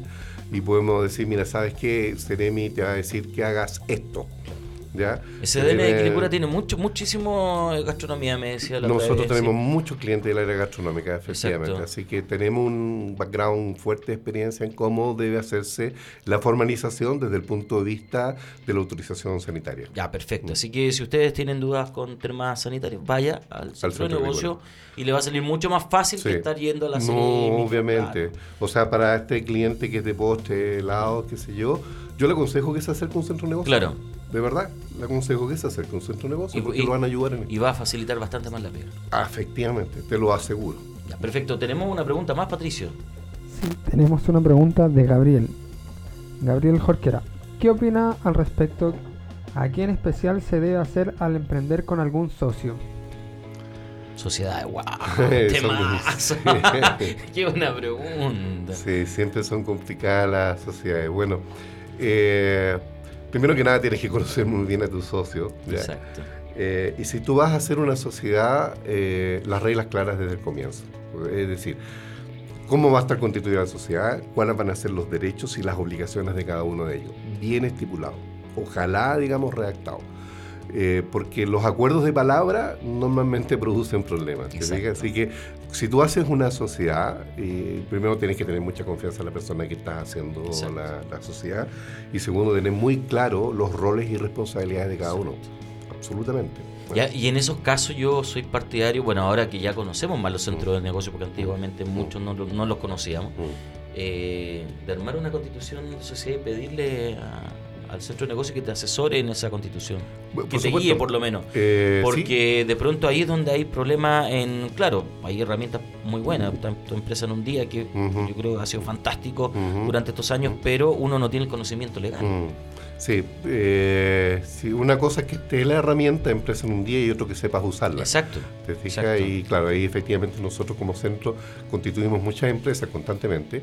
y podemos decir, mira, ¿sabes qué? Ceremi te va a decir que hagas esto ¿ya? SDN de Quilicura tiene mucho, muchísimo gastronomía, me decía la Nosotros tenemos muchos clientes del área gastronómica, efectivamente. Así que tenemos un background fuerte de experiencia en cómo debe hacerse la formalización desde el punto de vista de la autorización sanitaria. Ya, perfecto. Así que si ustedes tienen dudas con temas sanitarios, vaya al centro, de negocio y le va a salir mucho más fácil que estar yendo a la No, obviamente. O sea, para este cliente que es de postre, helado, qué sé yo, yo le aconsejo que se acerque a un centro de negocio. Claro. De verdad, le aconsejo que se acerque a un centro de negocio porque lo van a ayudar en Y va a facilitar bastante más la pega. Ah, efectivamente, te lo aseguro. perfecto. Tenemos una pregunta más, Patricio. Sí, tenemos una pregunta de Gabriel. Gabriel Jorquera. ¿Qué opina al respecto? ¿A qué en especial se debe hacer al emprender con algún socio? Sociedad, wow. Qué buena pregunta. Sí, siempre son complicadas las sociedades. Bueno, eh, primero que nada tienes que conocer muy bien a tu socio. Exacto. Eh, y si tú vas a hacer una sociedad, eh, las reglas claras desde el comienzo. Es decir, cómo va a estar constituida la sociedad, cuáles van a ser los derechos y las obligaciones de cada uno de ellos. Bien estipulado. Ojalá, digamos, redactado. Eh, porque los acuerdos de palabra normalmente producen problemas. Así que si tú haces una sociedad, eh, primero tienes que tener mucha confianza en la persona que está haciendo la, sociedad y segundo, tener muy claro los roles y responsabilidades de cada uno. Absolutamente. y en esos casos yo soy partidario, bueno, ahora que ya conocemos más los centros de negocio, porque antiguamente mm. muchos no, no, los conocíamos, mm. eh, de armar una constitución de sociedad y pedirle a al centro de negocio que te asesore en esa constitución. que te guíe por lo menos. Eh, Porque de pronto ahí es donde hay problemas en, claro, hay herramientas muy buenas. Tu empresa en un día que yo creo que ha sido fantástico durante estos años, pero uno no tiene el conocimiento legal. Eh, sí, una cosa es que esté la herramienta empresa en un día y otro que sepas usarla. Exacto. ¿Te fijas? Y claro, ahí efectivamente nosotros como centro constituimos muchas empresas constantemente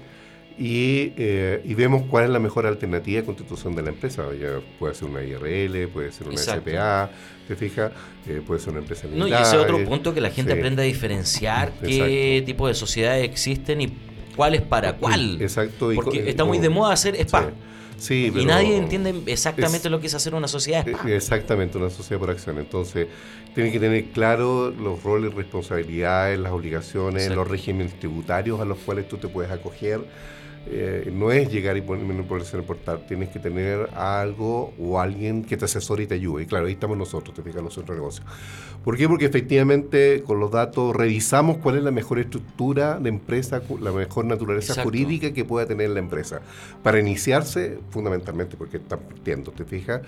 eh, y, vemos cuál es la mejor alternativa de constitución de la empresa. Ya puede ser una IRL, puede ser una SPA, ¿te fijas? Eh, puede ser una empresa No, y ese otro punto que la gente aprenda a diferenciar qué tipo de sociedades existen y cuál es para cuál. Exacto. Porque está muy de moda hacer spa. Sí. y nadie entiende exactamente lo que es hacer una sociedad spa. Eh, exactamente, una sociedad por acción. Entonces, tiene que tener claro los roles, responsabilidades, las obligaciones, los regímenes tributarios a los cuales tú te puedes acoger eh, no es llegar y ponerse en el portal, tienes que tener algo o alguien que te asesore y te ayude. Y claro, ahí estamos nosotros, te fijas, los otros negocios. ¿Por qué? Porque efectivamente con los datos revisamos cuál es la mejor estructura de empresa, la mejor naturaleza jurídica que pueda tener la empresa. Para iniciarse, fundamentalmente, porque están partiendo, te fijas,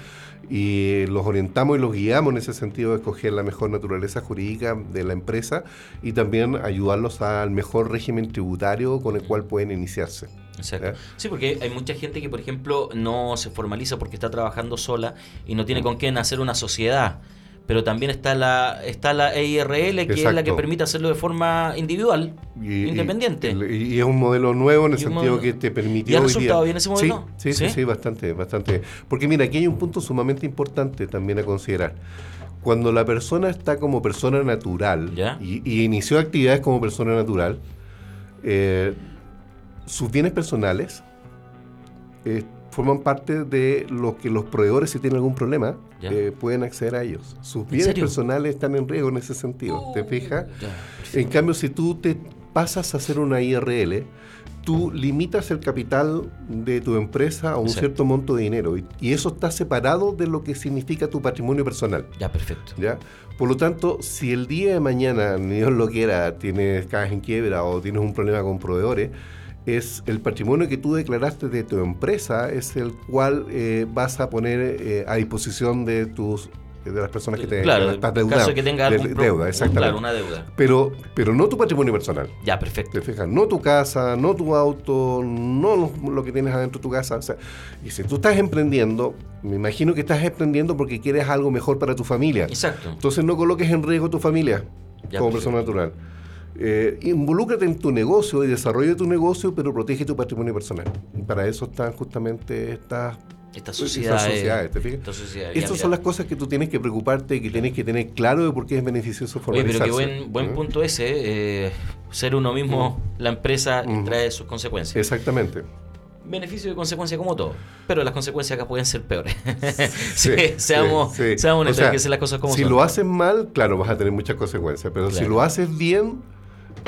y los orientamos y los guiamos en ese sentido de escoger la mejor naturaleza jurídica de la empresa y también ayudarlos al mejor régimen tributario con el cual pueden iniciarse. Exacto. Sí, porque hay mucha gente que, por ejemplo, no se formaliza porque está trabajando sola y no tiene con quién hacer una sociedad. Pero también está la está la EIRL, que es la que permite hacerlo de forma individual, independiente. Y, es un modelo nuevo en el sentido que te permitió. ¿Y ha resultado bien ese modelo? Sí sí, sí, bastante, bastante. Porque mira, aquí hay un punto sumamente importante también a considerar cuando la persona está como persona natural y, inició actividades como persona natural, eh, sus bienes personales eh, forman parte de lo que los proveedores, si tienen algún problema, eh, pueden acceder a ellos. Sus bienes personales están en riesgo en ese sentido, ¿te oh, fijas? En cambio, si tú te pasas a hacer una IRL, tú limitas el capital de tu empresa a un cierto monto de dinero y, eso está separado de lo que significa tu patrimonio personal. Ya, perfecto. ¿Ya? Por lo tanto, si el día de mañana, ni Dios lo quiera, tienes cajas en quiebra o tienes un problema con proveedores, es el patrimonio que tú declaraste de tu empresa, es el cual eh, vas a poner eh, a disposición de tus de las personas que te claro, estás deudando. que tenga deuda, exactamente. Claro, una deuda. Pero, pero no tu patrimonio personal. Ya, perfecto. Te fijas, no tu casa, no tu auto, no lo, que tienes adentro de tu casa. O sea, y si tú estás emprendiendo, me imagino que estás emprendiendo porque quieres algo mejor para tu familia. Exacto. Entonces no coloques en riesgo tu familia como persona natural. Eh, involúcrate en tu negocio y desarrolla tu negocio, pero protege tu patrimonio personal. Y para eso están justamente estas estas sociedades. Estas son las cosas que tú tienes que preocuparte y que tienes que tener claro de por qué es beneficioso formalizarse. Oye, pero qué buen, buen ¿Eh? punto ese, eh, ser uno mismo la empresa trae sus consecuencias. Exactamente. beneficio y consecuencia como todo. Pero las consecuencias acá pueden ser peores. Sí, Sí, seamos, sí, sí. seamos honestos, O sea, que las cosas como si son. lo haces mal, claro, vas a tener muchas consecuencias, pero si lo haces bien,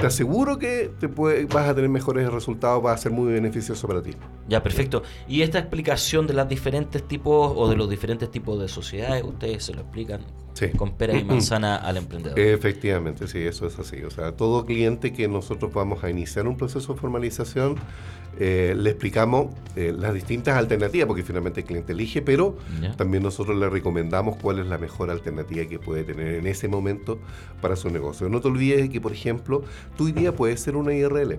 te aseguro que te puede- vas a tener mejores resultados, va a ser muy beneficioso para ti. Ya, perfecto. Y esta explicación de los diferentes tipos o de los diferentes tipos de sociedades, ustedes se lo explican Sí. con pera y manzana al emprendedor. Efectivamente, sí, eso es así. O sea, todo cliente que nosotros vamos a iniciar un proceso de formalización, eh, le explicamos eh, las distintas alternativas, porque finalmente el cliente elige, pero también nosotros le recomendamos cuál es la mejor alternativa que puede tener en ese momento para su negocio. No te olvides de que, por ejemplo, tú hoy día puedes ser una IRL.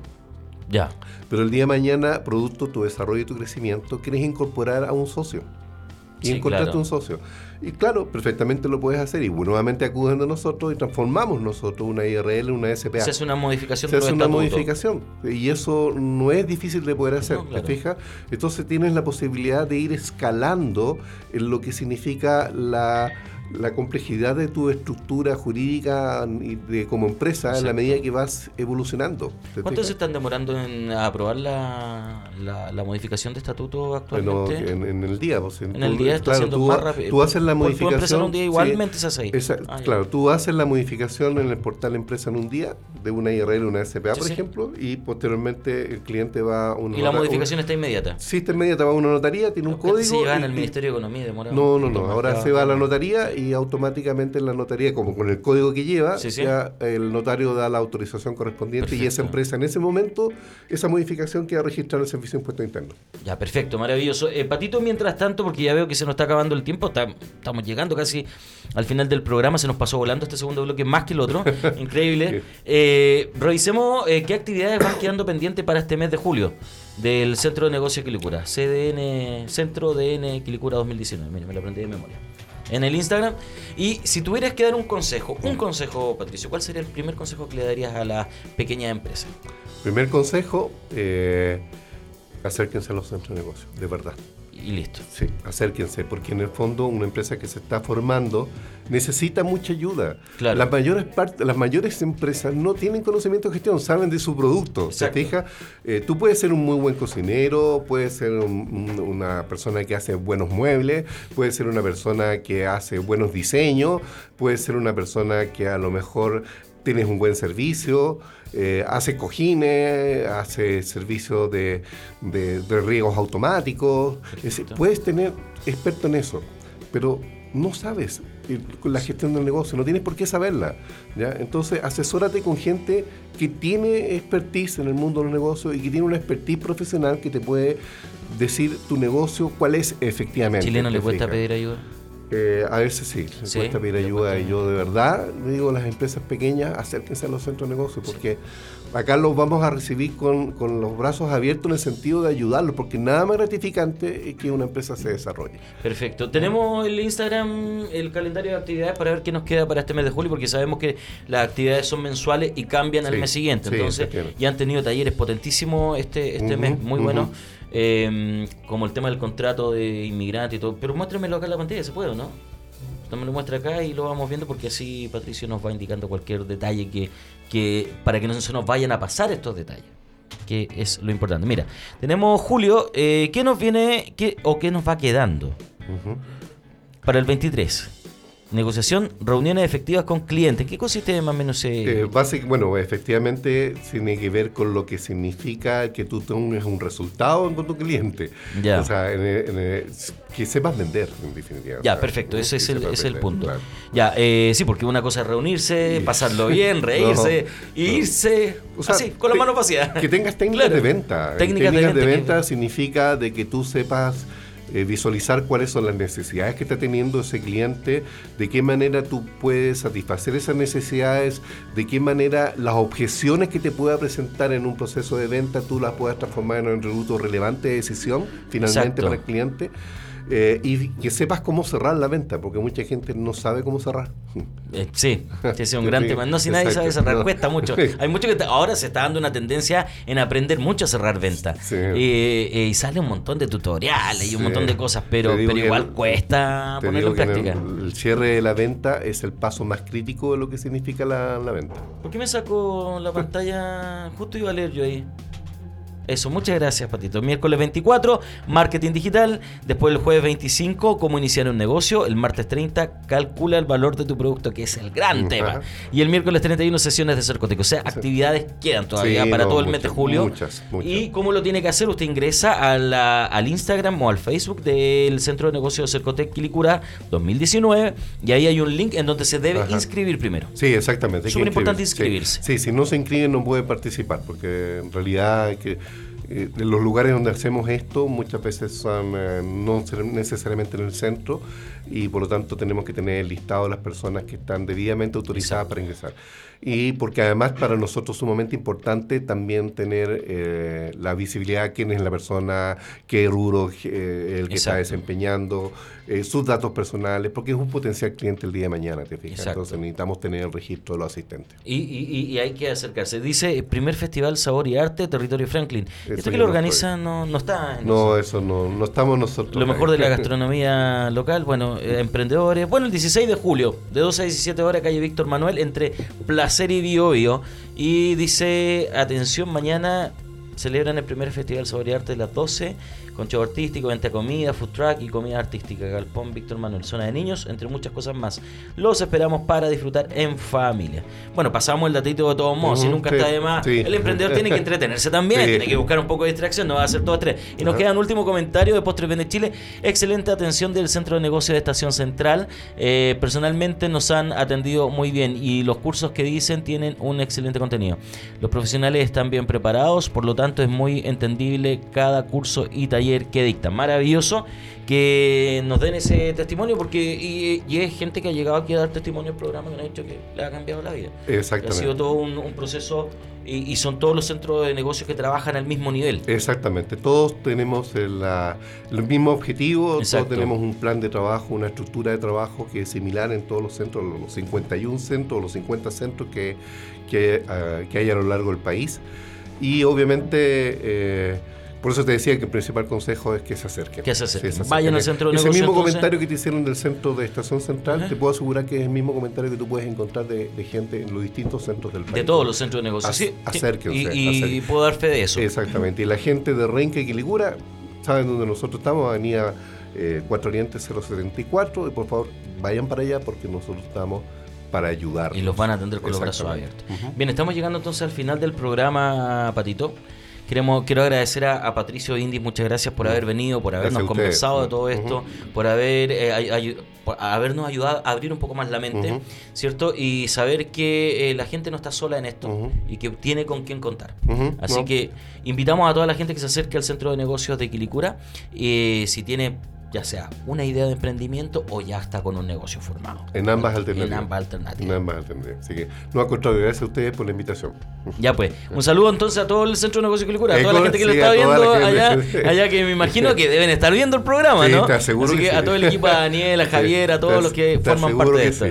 Ya. Pero el día de mañana, producto de tu desarrollo y tu crecimiento, quieres incorporar a un socio. Y Sí, encontraste claro. un socio. Y claro, perfectamente lo puedes hacer. Y nuevamente acuden a nosotros y transformamos nosotros una IRL en una SPA. Se hace una modificación Se hace una modificación. Y eso no es difícil de poder hacer. No, claro. ¿Te fijas? Entonces tienes la posibilidad de ir escalando en lo que significa la, la complejidad de tu estructura jurídica y de, como empresa en la medida que vas evolucionando. ¿Te ¿Cuánto se están demorando en aprobar la, la, la modificación de estatuto Bueno, actualmente? en, en el día. pues, En el día está claro, siendo tú, más rápido. Tú haces la en modificación. un día sí, igualmente se hace ahí. esa- Ah, ya. claro, tú haces la modificación en el portal empresa en un día de una IRL, una SPA, Sí, por sí. ejemplo, y posteriormente el cliente va a una Y la modificación está inmediata. Sí, está inmediata, va a una notaría, tiene un código. Se llevan y- al y- Ministerio de Economía demora No, no, no. Ahora se va a la notaría y automáticamente en la notaría, como con el código que lleva, Sí, sí. ya el notario da la autorización correspondiente y esa empresa en ese momento, esa modificación queda registrada en el Servicio de Impuesto Interno. Ya, perfecto, maravilloso. Eh, Patito, mientras tanto, porque ya veo que se nos está acabando el tiempo, está- estamos llegando casi al final del programa, se nos pasó volando este segundo bloque más que el otro, increíble. Eh, revisemos eh, qué actividades van quedando pendientes para este mes de julio del Centro de Negocio Quilicura, CDN, Centro DN Quilicura 2019, mira, me lo aprendí de memoria. En el Instagram. Y si tuvieras que dar un consejo, un consejo, Patricio, ¿cuál sería el primer consejo que le darías a las pequeñas empresas? Primer consejo, eh, acérquense a los centros de negocio, de verdad. Y listo. Sí, acérquense, porque en el fondo una empresa que se está formando necesita mucha ayuda. Claro. Las mayores las mayores empresas no tienen conocimiento de gestión, saben de su producto. ¿Se fija? Eh, tú puedes ser un muy buen cocinero, puedes ser un- un- una persona que hace buenos muebles, puedes ser una persona que hace buenos diseños, puedes ser una persona que a lo mejor tienes un buen servicio, eh, hace cojines, hace servicio de, de- de riegos automáticos. Es puedes tener experto en eso, pero no sabes la gestión del negocio, no tienes por qué saberla. ¿ya? Entonces, asesórate con gente que tiene expertise en el mundo de los negocios y que tiene una expertise profesional que te puede decir tu negocio cuál es efectivamente. ¿Chileno le ¿te cuesta pedir ayuda? Eh, a veces sí, le Sí, cuesta pedir ayuda y yo de verdad le digo a las empresas pequeñas acérquense a los centros de negocio porque acá los vamos a recibir con, con los brazos abiertos en el sentido de ayudarlos porque nada más gratificante es que una empresa se desarrolle. Perfecto. Tenemos el Instagram, el calendario de actividades para ver qué nos queda para este mes de julio, porque sabemos que las actividades son mensuales y cambian al mes siguiente. sí, Entonces, ya han tenido talleres potentísimos este, este mes, muy ujú. buenos. eh, como el tema del contrato de inmigrante y todo. Pero muéstremelo acá en la pantalla, ¿se puede o no? Usted me lo muestra acá y lo vamos viendo porque así Patricio nos va indicando cualquier detalle que, que para que no se nos vayan a pasar estos detalles. Que es lo importante. Mira, tenemos Julio. Eh, ¿Qué nos viene qué, o qué nos va quedando? Para el 23. Negociación, reuniones efectivas con clientes. ¿Qué consiste más o menos Eh, bueno, efectivamente tiene que ver con lo que significa que tú tengas un resultado con tu cliente. Ya. O sea, en en que sepas vender, en definitiva. Ya, perfecto, ese es el, es el punto. claro. Ya, eh, sí, porque una cosa es reunirse, pasarlo bien, reírse, No, y no. irse O sea, así, con las manos vacías. Que tengas técnicas Claro. de venta. Técnicas de venta, venta, significa de que tú sepas eh, visualizar cuáles son las necesidades que está teniendo ese cliente, de qué manera tú puedes satisfacer esas necesidades, de qué manera las objeciones que te pueda presentar en un proceso de venta tú las puedas transformar en un tributo relevante de decisión finalmente Exacto. para el cliente. Eh, y que sepas cómo cerrar la venta, porque mucha gente no sabe cómo cerrar. Eh, sí, sí, es un gran Sí, tema. No, si nadie sabe cerrar, No. cuesta mucho. Hay mucho que ahora se está dando una tendencia en aprender mucho a cerrar ventas. Sí. Eh, y sale un montón de tutoriales y un montón de cosas, pero, pero igual el- cuesta ponerlo en práctica. el, el cierre de la venta es el paso más crítico de lo que significa la, la venta. ¿Por qué me saco la pantalla? Justo iba a leer yo ahí. Eso, muchas gracias, Patito. Miércoles 24, marketing digital. Después el jueves 25, cómo iniciar un negocio. El martes 30, calcula el valor de tu producto, que es el gran tema. Y el miércoles 31, sesiones de Cercotec. O sea, actividades quedan todavía para todo el mes de julio. Muchas, muchas. ¿Y cómo lo tiene que hacer? Usted ingresa al Instagram o al Facebook del Centro de Negocios Cercotec Quilicura 2019 y ahí hay un link en donde se debe inscribir primero. Sí, exactamente. Súper importante inscribirse. Sí. si no se inscriben no puede participar porque en realidad hay que eh, los lugares donde hacemos esto muchas veces son eh, no necesariamente en el centro y por lo tanto tenemos que tener el listado de las personas que están debidamente autorizadas para ingresar. Y porque además para nosotros es sumamente importante también tener eh, la visibilidad de quién es la persona, qué rubro el que está desempeñando, sus datos personales, porque es un potencial cliente el día de mañana, ¿te fijas? Entonces necesitamos tener el registro de los asistentes. Y, y, hay que acercarse. Dice, primer festival Sabor y Arte, Territorio Franklin. Esto que lo organiza no, no está. no, eso no, no estamos nosotros. Lo mejor de la gastronomía local, bueno, eh, emprendedores. Bueno, el 16 de julio, de 12 a 17 horas, calle Víctor Manuel, entre Placer y Biobio. Y dice, atención, mañana celebran el primer Festival Sabor y Arte de las 12 con show artístico, venta comida, food truck y comida artística. Galpón Víctor Manuel, zona de niños, entre muchas cosas más. Los esperamos para disfrutar en familia. Bueno, pasamos el datito de todos modos, si nunca está de más. El emprendedor tiene que entretenerse también, tiene que buscar un poco de distracción, no va a hacer todo tres. Y nos queda un último comentario de Postres Vende Chile. Excelente atención del Centro de Negocios de Estación Central. Eh, personalmente nos han atendido muy bien y los cursos que dicen tienen un excelente contenido. Los profesionales están bien preparados, por lo tanto es muy entendible cada curso y taller que dicta. Maravilloso que nos den ese testimonio porque y, es gente que ha llegado aquí a dar testimonio al programa que nos ha dicho que le ha cambiado la vida. Exactamente. Ha sido todo un, proceso y, son todos los centros de negocios que trabajan al mismo nivel. Exactamente. Todos tenemos el, mismo objetivo, todos tenemos un plan de trabajo, una estructura de trabajo que es similar en todos los centros, los 51 centros, los 50 centros que, que, ah, que hay a lo largo del país. Y obviamente... Eh, por eso te decía que el principal consejo es que se acerquen. Que se acerquen. Vayan al centro de Ese mismo comentario que te hicieron del centro de Estación Central, te puedo asegurar que es el mismo comentario que tú puedes encontrar de, gente en los distintos centros del país. De todos los centros de negocios. sí, acérquense. Y, puedo dar fe de eso. Exactamente. Y la gente de Renca y Quiligura saben dónde nosotros estamos, Avenida eh, 4 Oriente 074. Y por favor, vayan para allá porque nosotros estamos para ayudar. Y los van a atender con los brazos abiertos. Bien, estamos llegando entonces al final del programa, Patito. Queremos, quiero agradecer a, Patricio Indi, muchas gracias por haber venido, por habernos conversado de todo esto, por haber eh, habernos ayudado a abrir un poco más la mente, ¿cierto? Y saber que eh, la gente no está sola en esto y que tiene con quién contar. Así que invitamos a toda la gente que se acerque al centro de negocios de Quilicura. y si tiene ya sea una idea de emprendimiento o ya está con un negocio formado. En ambas alternativas. En ambas alternativas. En ambas alternativas. Así que, no, contrario, gracias a ustedes por la invitación. Ya pues, un saludo entonces a todo el Centro de Negocios Quilicura, a toda la gente que lo está viendo allá, allá que me imagino que deben estar viendo el programa, ¿no? Te aseguro Así que, a todo el equipo, a Daniel, a Javier, a todos los que forman parte de esto.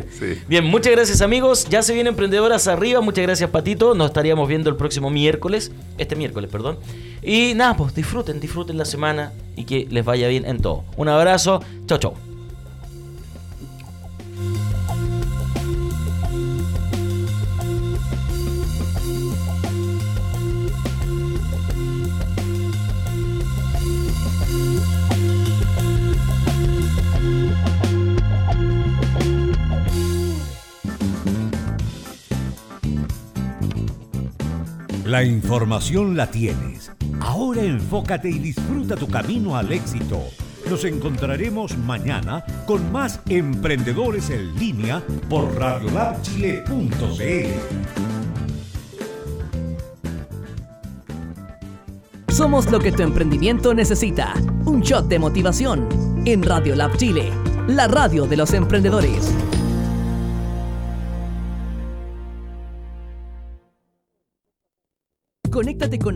Bien, muchas gracias amigos, ya se vienen emprendedoras arriba, muchas gracias Patito, nos estaríamos viendo el próximo miércoles, este miércoles, perdón. Y nada, pues disfruten, disfruten la semana y que les vaya bien en todo. Un abrazo, chau chau. La información la tienes Ahora enfócate y disfruta tu camino al éxito. Nos encontraremos mañana con más emprendedores en línea por radiolabchile.cl. Somos lo que tu emprendimiento necesita. Un shot de motivación en Radio Lab Chile, la radio de los emprendedores. Conéctate con